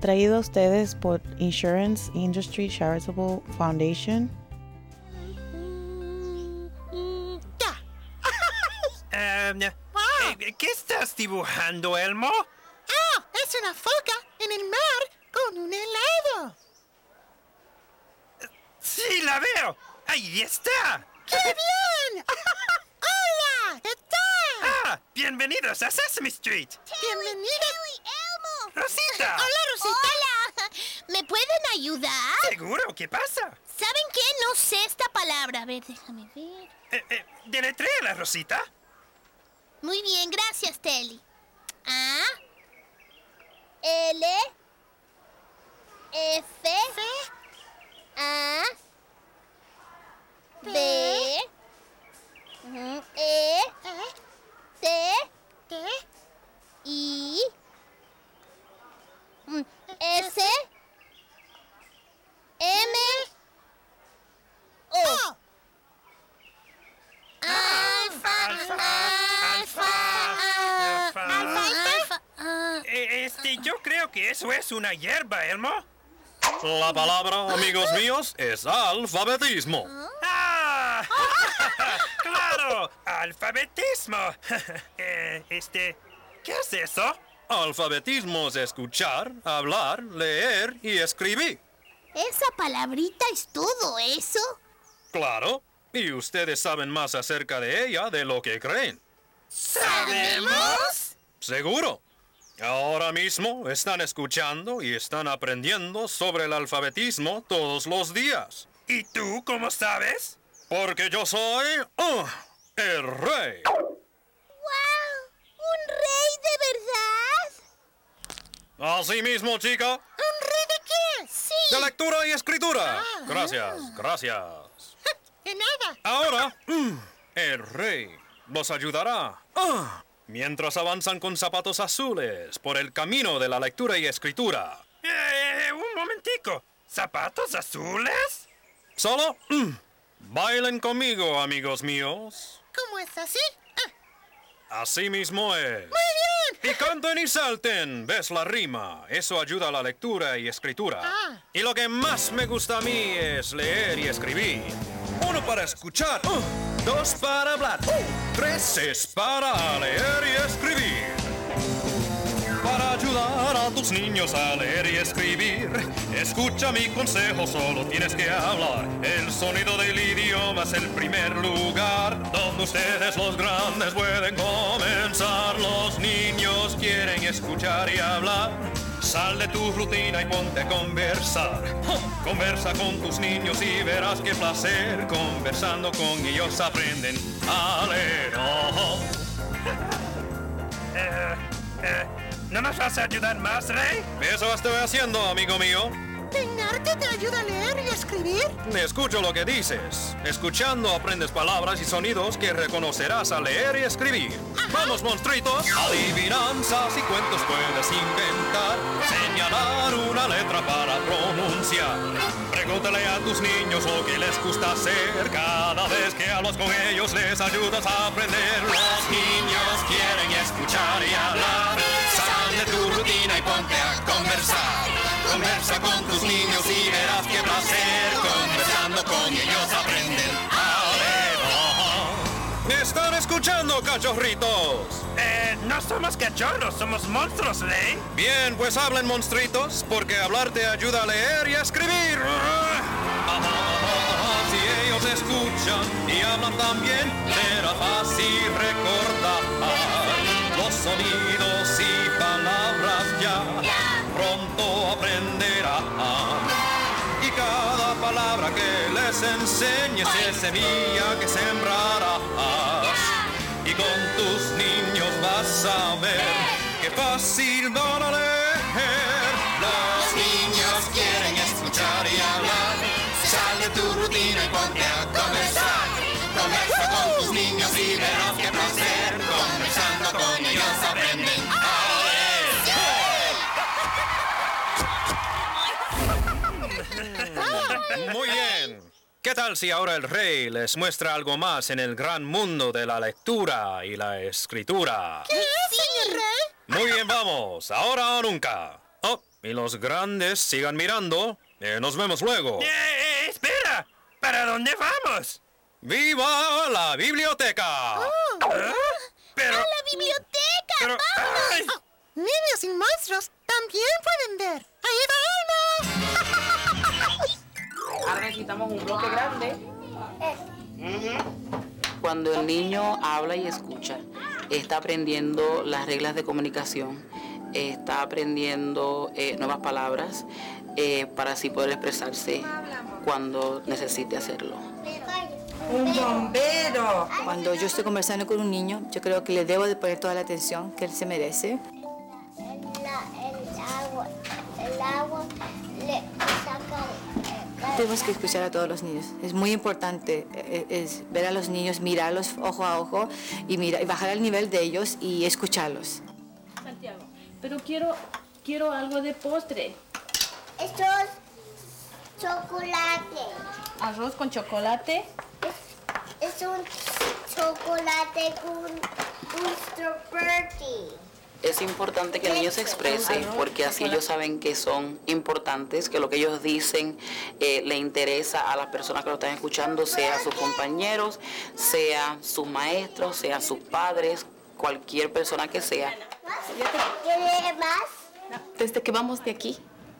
traído a ustedes por Insurance Industry Charitable Foundation. Ya. Em, eh, ¿Qué estás dibujando, Elmo? Ah, es una foca en el mar con un helado. Sí, la veo. Ahí está. ¡Qué bien! ¡Hola! ¿Qué tal? Ah, bienvenidos a Sesame Street. Bienvenida. Rosita. Hola, Rosita. Hola. ¿Me pueden ayudar? ¿Seguro? ¿Qué pasa? ¿Saben qué? No sé esta palabra. A ver, déjame ver. Eh, eh, deletréala, Rosita. Muy bien, gracias, Telly. A. L. F. A. B. ujú, E. T. ¿Qué? I. S. M. O. Alfa. Alfa, alfa, alfa. Alfa. Eh, este, yo creo que eso es una hierba, Elmo. La palabra, amigos míos, es alfabetismo. ¡Ah! ¡Claro! ¡Alfabetismo! Eh, este, ¿qué es eso? Alfabetismo es escuchar, hablar, leer y escribir. Esa palabrita es todo eso. Claro, y ustedes saben más acerca de ella de lo que creen. ¿Sabemos? Seguro. Ahora mismo están escuchando y están aprendiendo sobre el alfabetismo todos los días. ¿Y tú cómo sabes? Porque yo soy uh, el rey. ¡Wow! ¿Un rey de verdad? Así mismo, chica, ¿Un rey de qué? Sí. de lectura y escritura. Gracias, gracias. De nada. Ahora, mm, el rey los ayudará. ah, mientras avanzan con zapatos azules por el camino de la lectura y escritura. Eh, un momentico. ¿Zapatos azules? Solo, mm, bailen conmigo, amigos míos. ¿Cómo es así? Así mismo es. Y canten y salten, ¿ves la rima? Eso ayuda a la lectura y escritura. Ah. Y lo que más me gusta a mí es leer y escribir. Uno para escuchar, uh, dos para hablar, uh, tres es para leer y escribir. Ayudar a tus niños a leer y escribir, escucha mi consejo, solo tienes que hablar. El sonido del idioma es el primer lugar donde ustedes los grandes pueden comenzar. Los niños quieren escuchar y hablar. Sal de tu rutina y ponte a conversar. Conversa con tus niños y verás qué placer. Conversando con ellos aprenden a leer. Vas a ayudar más, Rey? Eso estoy haciendo, amigo mío. ¿Peinarte te ayuda a leer y escribir? Escucho lo que dices. Escuchando aprendes palabras y sonidos que reconocerás al leer y escribir. Vamos, monstruitos. Adivinanzas y cuentos puedes inventar. Señalar una letra para pronunciar. Pregúntale a tus niños lo que les gusta hacer. Cada vez que hablas con ellos les ayudas a aprender. Los niños quieren escuchar y hablar. Y ponte a conversar. Conversa con tus niños y verás qué placer. Conversando con ellos aprenden a leer. ¿Están escuchando, cachorritos? Eh, no somos cachorros, somos monstruos, Rey. Bien, pues hablen, monstruitos, porque hablar te ayuda a leer y a escribir. Si ellos escuchan y hablan también, será fácil recordar los sonidos Pronto aprenderán. Y cada palabra que les enseñes es semilla que sembrarás. Y con tus niños vas a ver qué fácil van a leer. Los niños quieren escuchar y hablar. Sal de tu rutina y ponte a ¿Qué tal si ahora el rey les muestra algo más en el gran mundo de la lectura y la escritura? ¿Qué es, señor rey? Muy bien, vamos. Ahora o nunca. Oh, Y los grandes sigan mirando. Eh, nos vemos luego. ¡Eh, eh, espera! ¿Para dónde vamos? ¡Viva la biblioteca! ¿Ah? Pero... ¡A la biblioteca! pero ¡ay! Niños y monstruos también pueden ver. ¡Ahí vamos! Ahora necesitamos un bloque grande. Cuando el niño habla y escucha, está aprendiendo las reglas de comunicación, está aprendiendo eh, nuevas palabras eh, para así poder expresarse cuando necesite hacerlo. Un bombero. Cuando yo estoy conversando con un niño, yo creo que le debo de poner toda la atención que él se merece. el agua, el agua Tenemos que escuchar a todos los niños. Es muy importante eh, es ver a los niños, mirarlos ojo a ojo y, mira, y bajar al nivel de ellos y escucharlos. Santiago, pero quiero, quiero algo de postre. Esto es chocolate. Arroz con chocolate. Es un chocolate con un strawberry. Es importante que el niño se exprese porque así ellos saben que son importantes, que lo que ellos dicen eh, le interesa a las personas que lo están escuchando, sea sus compañeros, sea sus maestros, sea sus padres, cualquier persona que sea. Desde que vamos de aquí,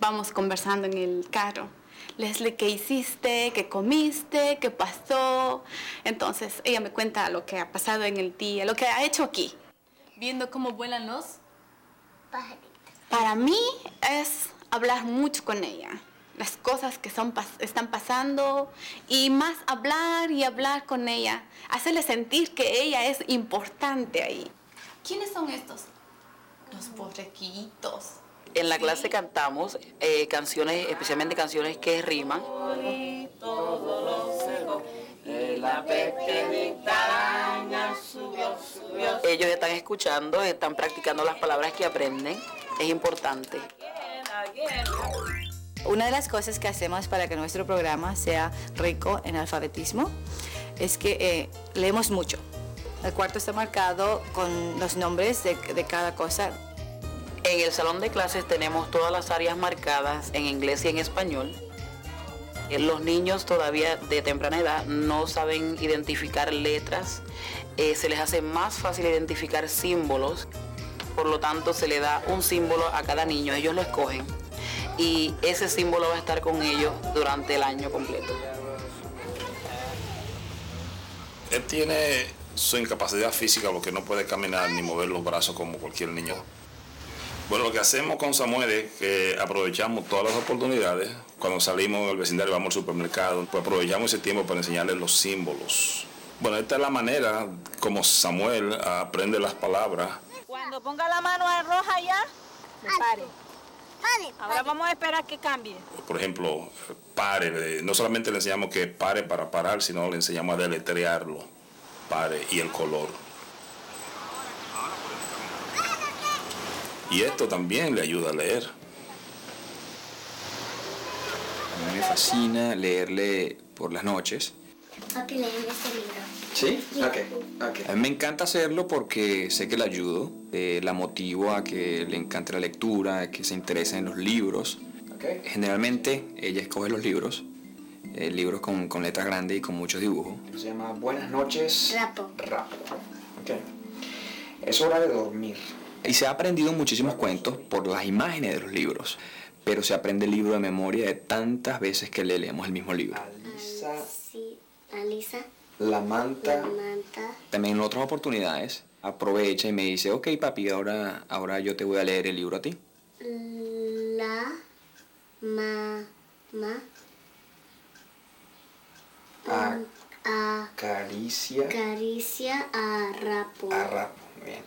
vamos conversando en el carro. Leslie, ¿qué hiciste? ¿Qué comiste? ¿Qué pasó? Entonces, ella me cuenta lo que ha pasado en el día, lo que ha hecho aquí. Viendo cómo vuelan los... Para mí es hablar mucho con ella. Las cosas que son, pas- están pasando y más hablar y hablar con ella. Hacerle sentir que ella es importante ahí. ¿Quiénes son estos? Los borrequitos. En la clase cantamos eh, canciones, especialmente canciones que riman. Ellos están escuchando, están practicando las palabras que aprenden. Es importante. Una de las cosas que hacemos para que nuestro programa sea rico en alfabetismo es que eh, leemos mucho. El cuarto está marcado con los nombres de, de cada cosa. En el salón de clases tenemos todas las áreas marcadas en inglés y en español. Eh, Los niños todavía de temprana edad no saben identificar letras, eh, se les hace más fácil identificar símbolos, por lo tanto se le da un símbolo a cada niño, ellos lo escogen y ese símbolo va a estar con ellos durante el año completo. Él tiene su incapacidad física porque no puede caminar ni mover los brazos como cualquier niño. Bueno, lo que hacemos con Samuel es que aprovechamos todas las oportunidades. Cuando salimos del vecindario, vamos al supermercado, pues aprovechamos ese tiempo para enseñarle los símbolos. Bueno, esta es la manera como Samuel aprende las palabras. Cuando ponga la mano en roja ya, me pare. Ahora vamos a esperar que cambie. Por ejemplo, pare. eh, No solamente le enseñamos que pare para parar, sino le enseñamos a deletrearlo. Pare y el color. Y esto también le ayuda a leer. A mí me fascina leerle por las noches. ¿A que leen este libro? ¿Sí? Ok. A mí me encanta hacerlo porque sé que la ayudo, eh, la motivo a que le encante la lectura, a que se interese en los libros. Generalmente ella escoge los libros, eh, libros con, con letras grandes y con muchos dibujos. Se llama Buenas noches. Rapo. Rapo. Ok. Es hora de dormir. Y se ha aprendido muchísimos cuentos por las imágenes de los libros, pero se aprende el libro de memoria de tantas veces que le leemos el mismo libro. Alisa, Sí, Alisa, la manta. Manta, También en otras oportunidades aprovecha y me dice, ok papi, ahora, ahora yo te voy a leer el libro a ti. la, ma, ma, A- a, Caricia. caricia, a rapo. A rapo. Bien.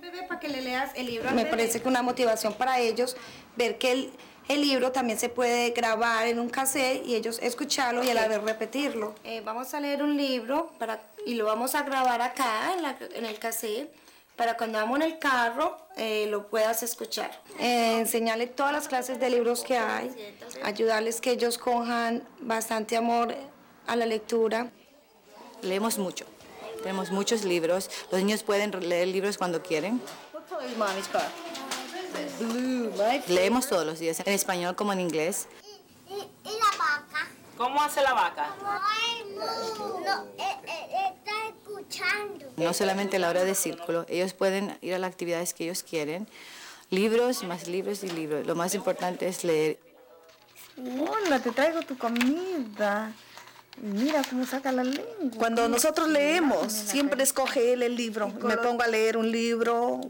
bebé para que le leas el libro. Me parece que una motivación para ellos ver que el, el libro también se puede grabar en un cassette y ellos escucharlo y a la vez repetirlo. Eh, vamos a leer un libro para, y lo vamos a grabar acá en, la- en el cassette para cuando vamos en el carro eh, lo puedas escuchar. Eh, enseñarle todas las clases de libros que hay, ayudarles que ellos cojan bastante amor a la lectura. Leemos mucho. Tenemos muchos libros. Los niños pueden leer libros cuando quieren. What color is mommy's car? Leemos todos los días, en español como en inglés. ¿Y, la vaca? ¿Cómo hace la vaca? No, eh, eh, está escuchando. No solamente a la hora de círculo, ellos pueden ir a las actividades que ellos quieren. Libros, más libros y libros. Lo más importante es leer. Hola, te traigo tu comida. Mira cómo saca la lengua. Cuando nosotros leemos, siempre escoge él el libro. Me pongo a leer un libro.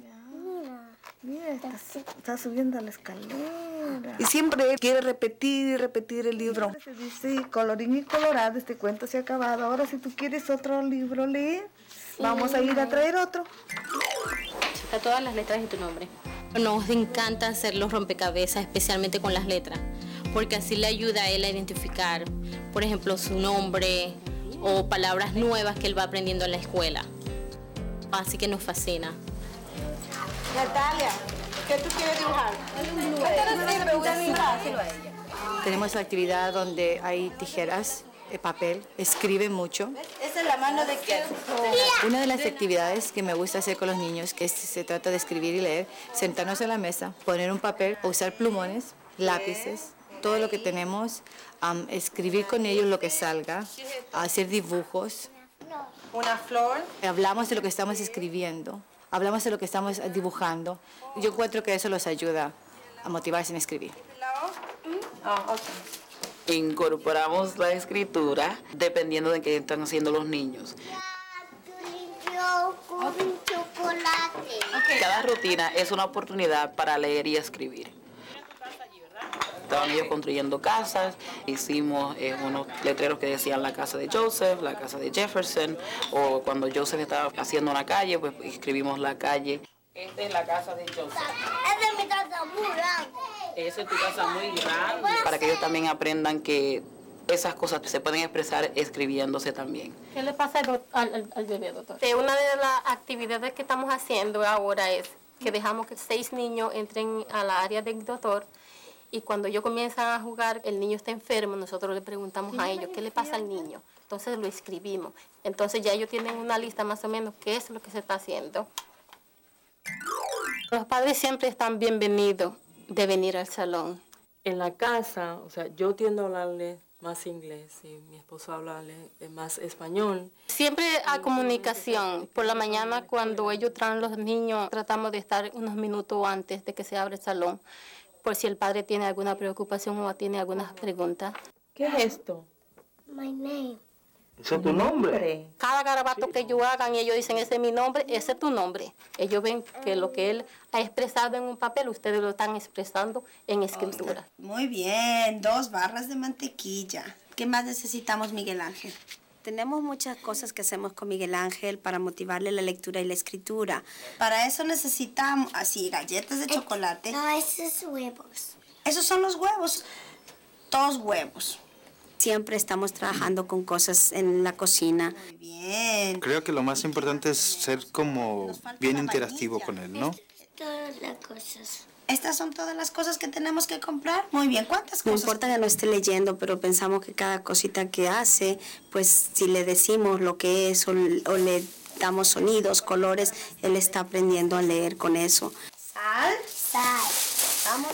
Mira, está, está subiendo a la escalera. Y siempre él quiere repetir y repetir el libro. Se dice, colorín y colorado, este cuento se ha acabado. Ahora si tú quieres otro libro, lee. Vamos a ir a traer otro. Está todas las letras de tu nombre. Nos encanta hacer los rompecabezas, especialmente con las letras, porque así le ayuda a él a identificar, por ejemplo, su nombre o palabras nuevas que él va aprendiendo en la escuela. Así que nos fascina. Natalia, ¿qué tú quieres dibujar? Tenemos la actividad donde hay tijeras, eh, papel, escribe mucho. Esa es la mano de quién. Una de las actividades que me gusta hacer con los niños, que se trata de escribir y leer, sentarnos en la mesa, poner un papel, usar plumones, lápices, todo lo que tenemos, am, escribir con ellos lo que salga, hacer dibujos. Una flor. Hablamos de lo que estamos escribiendo, hablamos de lo que estamos dibujando. Yo encuentro que eso los ayuda a motivarse en escribir. Incorporamos la escritura dependiendo de qué están haciendo los niños. Yo con chocolate. Cada rutina es una oportunidad para leer y escribir. Estaban ellos construyendo casas, hicimos eh, unos letreros que decían la casa de Joseph, la casa de Jefferson, o cuando Joseph estaba haciendo una calle, pues escribimos la calle. Esta es la casa de Joseph. Esa es mi casa muy grande. Esa es tu casa muy grande. Para que ellos también aprendan que esas cosas se pueden expresar escribiéndose también. ¿Qué le pasa al, al, al bebé, doctor? Una de las actividades que estamos haciendo ahora es que dejamos que seis niños entren a la área del doctor y cuando ellos comienzan a jugar, el niño está enfermo, nosotros le preguntamos a ellos qué le pasa al niño. Entonces lo escribimos. Entonces ya ellos tienen una lista más o menos qué es lo que se está haciendo. Los padres siempre están bienvenidos de venir al salón. En la casa, o sea, yo tiendo a hablarle más inglés y mi esposo hablarle más español. Siempre hay comunicación. Por la mañana cuando ellos traen los niños, tratamos de estar unos minutos antes de que se abra el salón, por si el padre tiene alguna preocupación o tiene algunas preguntas. ¿Qué es esto? My name. ¿Ese es tu nombre? Cada garabato que ellos hagan y ellos dicen, ese es mi nombre, ese es tu nombre. Ellos ven que lo que él ha expresado en un papel, ustedes lo están expresando en escritura. Muy bien, dos barras de mantequilla. ¿Qué más necesitamos, Miguel Ángel? Tenemos muchas cosas que hacemos con Miguel Ángel para motivarle la lectura y la escritura. Para eso necesitamos, así, galletas de chocolate. No, esos huevos. Esos son los huevos. Dos huevos. Siempre estamos trabajando con cosas en la cocina. Muy bien. Creo que lo más importante es ser como bien interactivo con él, ¿no? Todas las cosas. Estas son todas las cosas que tenemos que comprar. Muy bien, ¿cuántas cosas? No importa que no esté leyendo, pero pensamos que cada cosita que hace, pues si le decimos lo que es o, o le damos sonidos, colores, él está aprendiendo a leer con eso. ¿Sal? Sal.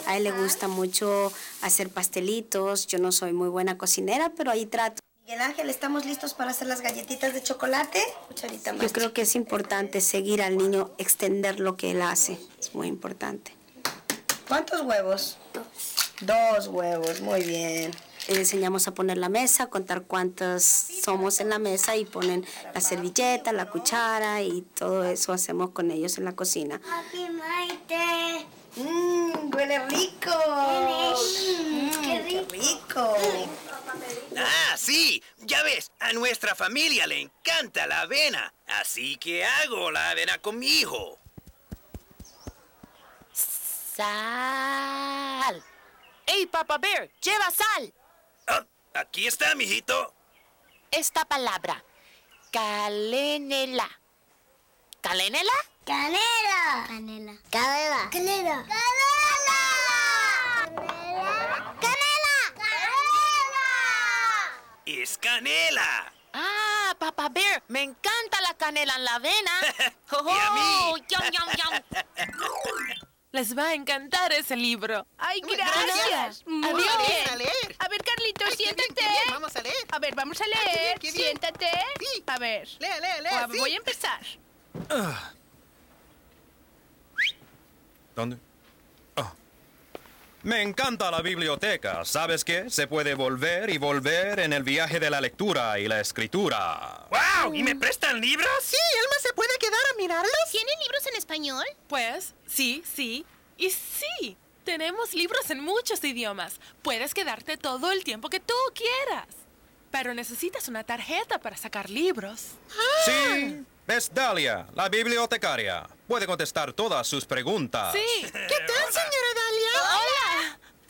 A él le gusta mucho hacer pastelitos. Yo no soy muy buena cocinera, pero ahí trato. Miguel Ángel, ¿estamos listos para hacer las galletitas de chocolate? Cucharita más. Yo creo que es importante seguir al niño, extender lo que él hace. Es muy importante. ¿Cuántos huevos? Dos. Dos huevos, muy bien. Le enseñamos a poner la mesa, contar cuántos somos en la mesa y ponen la servilleta, la cuchara y todo eso hacemos con ellos en la cocina. Happy Maite. Mmm, huele rico. Mm, qué rico. rico. Ah, sí, ya ves, a nuestra familia le encanta la avena, así que hago la avena con mi hijo. Sal. ¡Ey, Papa Bear! ¡Lleva sal! Ah, aquí está, mijito. Esta palabra. Calenela. ¿Calenela? Canela. Canela. Canela. Canela. Es canela. Ah, Papa Bear, me encanta la canela en la avena. Y a mí. les va a encantar ese libro. Ay, gracias. gracias. Muy Adiós. bien. A leer. A ver, Carlitos, Ay, qué bien, siéntate. qué bien, vamos a leer. A ver, vamos a Ay, qué bien, leer. qué bien. Siéntate. A ver. Lea, lea, lea, sí. Voy a empezar. Ah. ¿Dónde? Ah. Me encanta la biblioteca. ¿Sabes qué? Se puede volver y volver en el viaje de la lectura y la escritura. ¡Wow! ¿Y me prestan libros? Sí, Elma se puede quedar a mirarlos. ¿Tienen libros en español? Pues, sí, sí. Y sí, tenemos libros en muchos idiomas. Puedes quedarte todo el tiempo que tú quieras. Pero necesitas una tarjeta para sacar libros. Sí, es Dalia, la bibliotecaria. Puede contestar todas sus preguntas. Sí. ¿Qué tal? ¡Hola!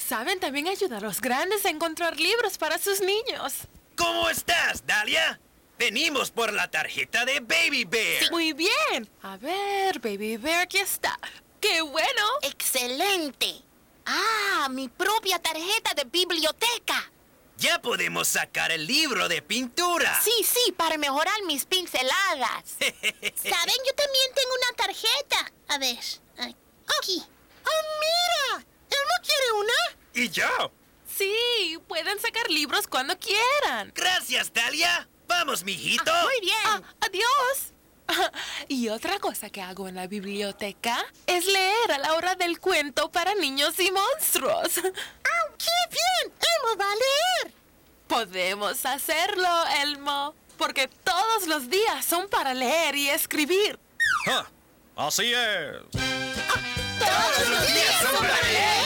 Saben también ayudar a los grandes a encontrar libros para sus niños. ¿Cómo estás, Dalia? Venimos por la tarjeta de Baby Bear. Muy bien. A ver, Baby Bear, aquí está. ¡Qué bueno! ¡Excelente! ¡Ah, mi propia tarjeta de biblioteca! Ya podemos sacar el libro de pintura. Sí, sí, para mejorar mis pinceladas. ¿Saben? Yo también tengo una tarjeta. A ver, aquí. ¡Oh, mira! ¿Elma quiere una? ¿Y yo? Sí, pueden sacar libros cuando quieran. Gracias, Dalia. Vamos, mijito. Muy bien. Ah, adiós. Y otra cosa que hago en la biblioteca es leer a la hora del cuento para niños y monstruos. ¡Ah, qué bien! Elmo va a leer. Podemos hacerlo, Elmo, porque todos los días son para leer y escribir. Ah, así es. Todos los días son para leer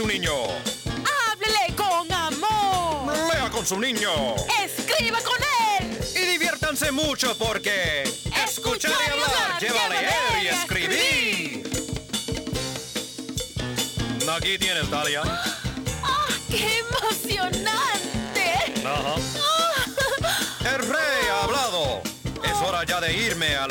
su niño. Háblele con amor. Lea con su niño. Escriba con él. Y diviértanse mucho porque escuchar y hablar lleva a leer y escribir. Aquí tienes, Dalia. ¡Ah, qué emocionante! Ajá. El rey ha hablado. Es hora ya de irme a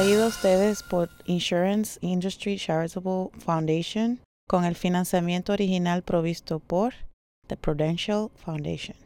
Traído a ustedes por Insurance Industry Charitable Foundation con el financiamiento original provisto por The Prudential Foundation.